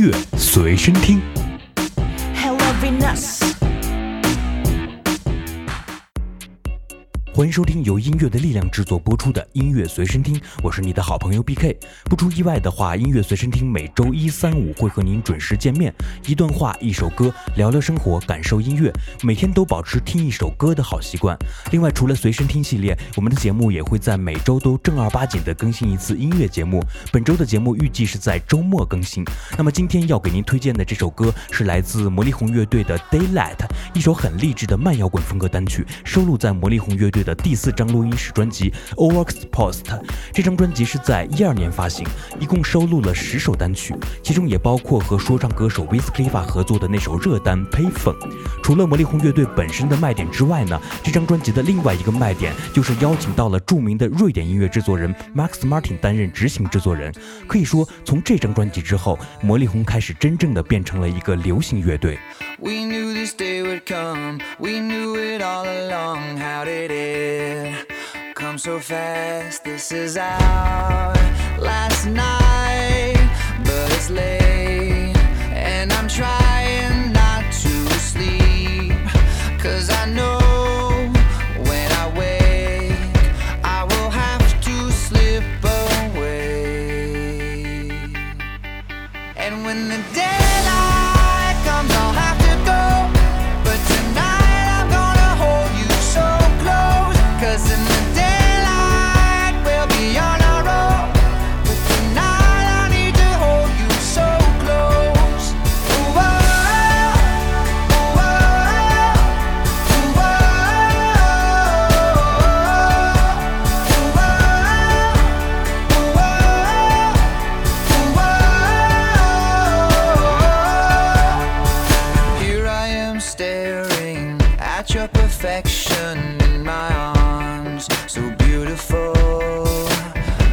乐随身听。欢迎收听由音乐的力量制作播出的音乐随身听，我是你的好朋友 B K。不出意外的话，音乐随身听每周一、三、五会和您准时见面，一段话、一首歌，聊聊生活，感受音乐，每天都保持听一首歌的好习惯。另外，除了随身听系列，我们的节目也会在每周都正儿八经的更新一次音乐节目。本周的节目预计是在周末更新。那么今天要给您推荐的这首歌是来自魔力红乐队的《Daylight》，一首很励志的慢摇滚风格单曲，收录在魔力红乐队的。第四张录音室专辑《o w r x Post》，这张专辑是在一二年发行，一共收录了十首单曲，其中也包括和说唱歌手 Wiz k l i f a 合作的那首热单《Payphone》。除了魔力红乐队本身的卖点之外呢，这张专辑的另外一个卖点就是邀请到了著名的瑞典音乐制作人 Max Martin 担任执行制作人。可以说，从这张专辑之后，魔力红开始真正的变成了一个流行乐队。We knew this day would come. We knew it all along. How did it come so fast? This is our last night, but it's late, and I'm trying not to sleep. Cause I know. When I wake I will have to slip away And when the day your perfection in my arms, so beautiful.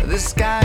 The sky.